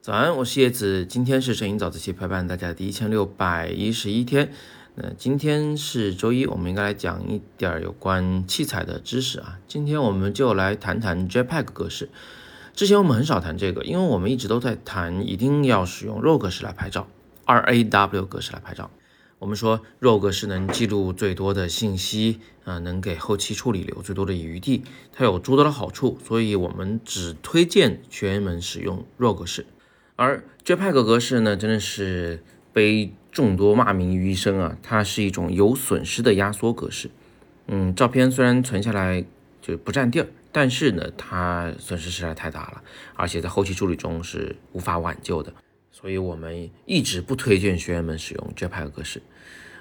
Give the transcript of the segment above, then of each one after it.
早安，我是叶子，今天是摄影早自习陪伴大家的第一千六百一十一天。那今天是周一，我们应该来讲一点有关器材的知识啊。今天我们就来谈谈 JPEG 格式。之前我们很少谈这个，因为我们一直都在谈一定要使用 RAW 格式来拍照，RAW 格式来拍照。我们说 RAW 格式能记录最多的信息，啊，能给后期处理留最多的余地，它有诸多的好处，所以我们只推荐学员们使用 RAW 格式。而 JPEG 格式呢，真的是被众多骂名于一身啊！它是一种有损失的压缩格式。嗯，照片虽然存下来就不占地儿，但是呢，它损失实在太大了，而且在后期处理中是无法挽救的。所以我们一直不推荐学员们使用 JPEG 格式。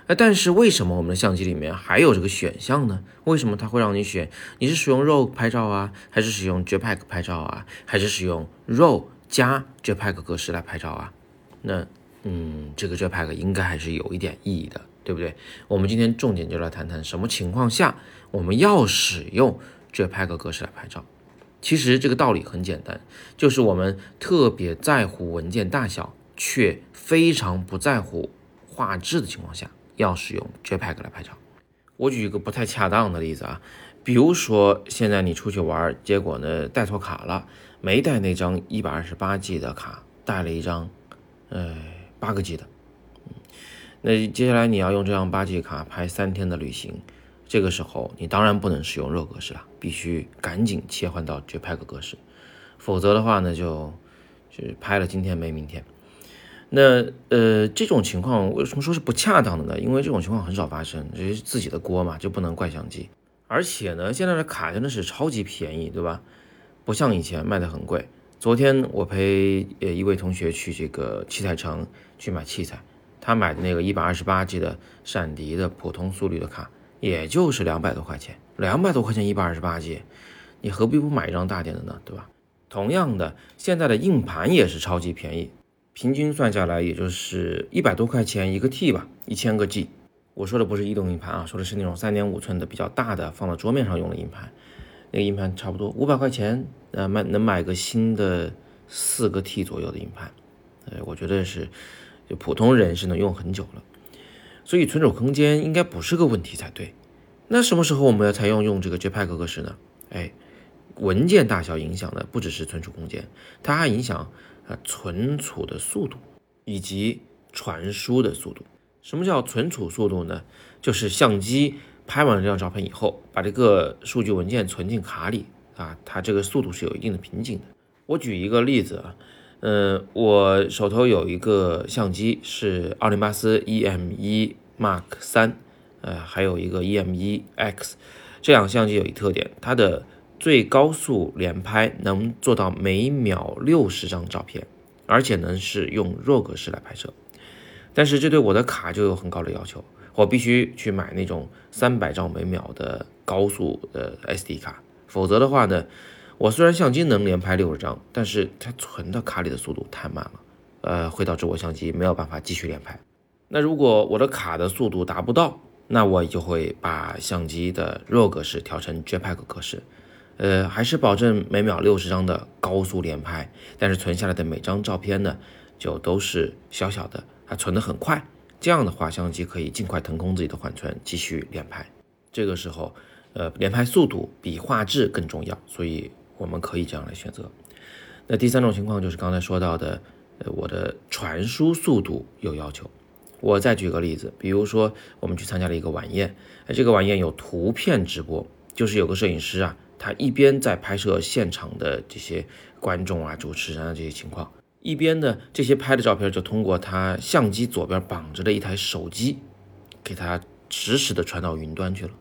呃，但是为什么我们的相机里面还有这个选项呢？为什么它会让你选？你是使用 RAW 拍照啊，还是使用 JPEG 拍照啊，还是使用 RAW？加 JPEG 格式来拍照啊，那嗯，这个 JPEG 应该还是有一点意义的，对不对？我们今天重点就来谈谈什么情况下我们要使用 JPEG 格式来拍照。其实这个道理很简单，就是我们特别在乎文件大小，却非常不在乎画质的情况下，要使用 JPEG 来拍照。我举一个不太恰当的例子啊，比如说现在你出去玩，结果呢带错卡了。没带那张一百二十八 G 的卡，带了一张，呃，八个 G 的。那接下来你要用这张八 G 卡拍三天的旅行，这个时候你当然不能使用 RAW 格式了，必须赶紧切换到 JPEG 格式，否则的话呢，就就拍了今天没明天。那呃，这种情况为什么说是不恰当的呢？因为这种情况很少发生，这是自己的锅嘛，就不能怪相机。而且呢，现在的卡真的是超级便宜，对吧？不像以前卖的很贵。昨天我陪呃一位同学去这个器材城去买器材，他买的那个一百二十八 G 的闪迪的普通速率的卡，也就是两百多块钱，两百多块钱一百二十八 G，你何必不买一张大点的呢？对吧？同样的，现在的硬盘也是超级便宜，平均算下来也就是一百多块钱一个 T 吧，一千个 G。我说的不是移动硬盘啊，说的是那种三点五寸的比较大的放到桌面上用的硬盘。那个硬盘差不多五百块钱，呃，买能买个新的四个 T 左右的硬盘，呃，我觉得是就普通人是能用很久了，所以存储空间应该不是个问题才对。那什么时候我们要采用用这个 JPEG 格式呢？哎，文件大小影响的不只是存储空间，它还影响啊存储的速度以及传输的速度。什么叫存储速度呢？就是相机。拍完这张照片以后，把这个数据文件存进卡里啊，它这个速度是有一定的瓶颈的。我举一个例子啊，嗯，我手头有一个相机是奥林巴斯 EM1 Mark 三，呃，还有一个 EM1 X，这两个相机有一特点，它的最高速连拍能做到每秒六十张照片，而且呢是用 RAW 格式来拍摄，但是这对我的卡就有很高的要求。我必须去买那种三百兆每秒的高速的 SD 卡，否则的话呢，我虽然相机能连拍六十张，但是它存到卡里的速度太慢了，呃，会导致我相机没有办法继续连拍。那如果我的卡的速度达不到，那我就会把相机的 RAW 格式调成 JPEG 格式，呃，还是保证每秒六十张的高速连拍，但是存下来的每张照片呢，就都是小小的，还存得很快。这样的话，相机可以尽快腾空自己的缓存，继续连拍。这个时候，呃，连拍速度比画质更重要，所以我们可以这样来选择。那第三种情况就是刚才说到的，呃，我的传输速度有要求。我再举个例子，比如说我们去参加了一个晚宴，哎，这个晚宴有图片直播，就是有个摄影师啊，他一边在拍摄现场的这些观众啊、主持人啊这些情况。一边呢，这些拍的照片就通过他相机左边绑着的一台手机，给他实时的传到云端去了。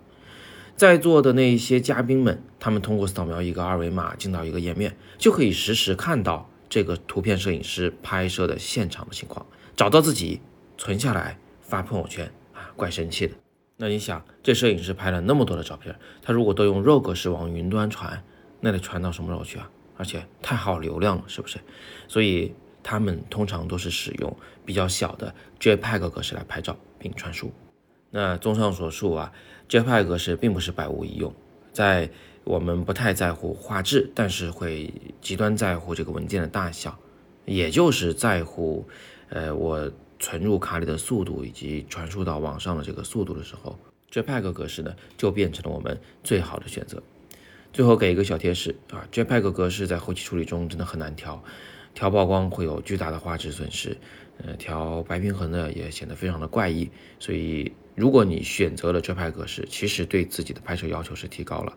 在座的那些嘉宾们，他们通过扫描一个二维码进到一个页面，就可以实时看到这个图片摄影师拍摄的现场的情况，找到自己，存下来发朋友圈啊，怪神奇的。那你想，这摄影师拍了那么多的照片，他如果都用 RAW 格式往云端传，那得传到什么时候去啊？而且太耗流量了，是不是？所以他们通常都是使用比较小的 JPEG 格式来拍照并传输。那综上所述啊，JPEG 格式并不是百无一用，在我们不太在乎画质，但是会极端在乎这个文件的大小，也就是在乎，呃，我存入卡里的速度以及传输到网上的这个速度的时候，JPEG 格式呢就变成了我们最好的选择。最后给一个小贴士啊，JPEG 格式在后期处理中真的很难调，调曝光会有巨大的画质损失，呃，调白平衡呢也显得非常的怪异。所以如果你选择了 JPEG 格式，其实对自己的拍摄要求是提高了。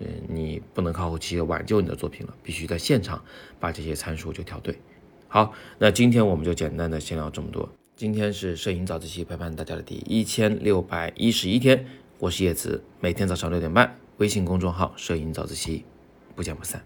嗯，你不能靠后期挽救你的作品了，必须在现场把这些参数就调对。好，那今天我们就简单的先聊这么多。今天是摄影早自习陪伴大家的第一千六百一十一天，我是叶子，每天早上六点半，微信公众号“摄影早自习”，不见不散。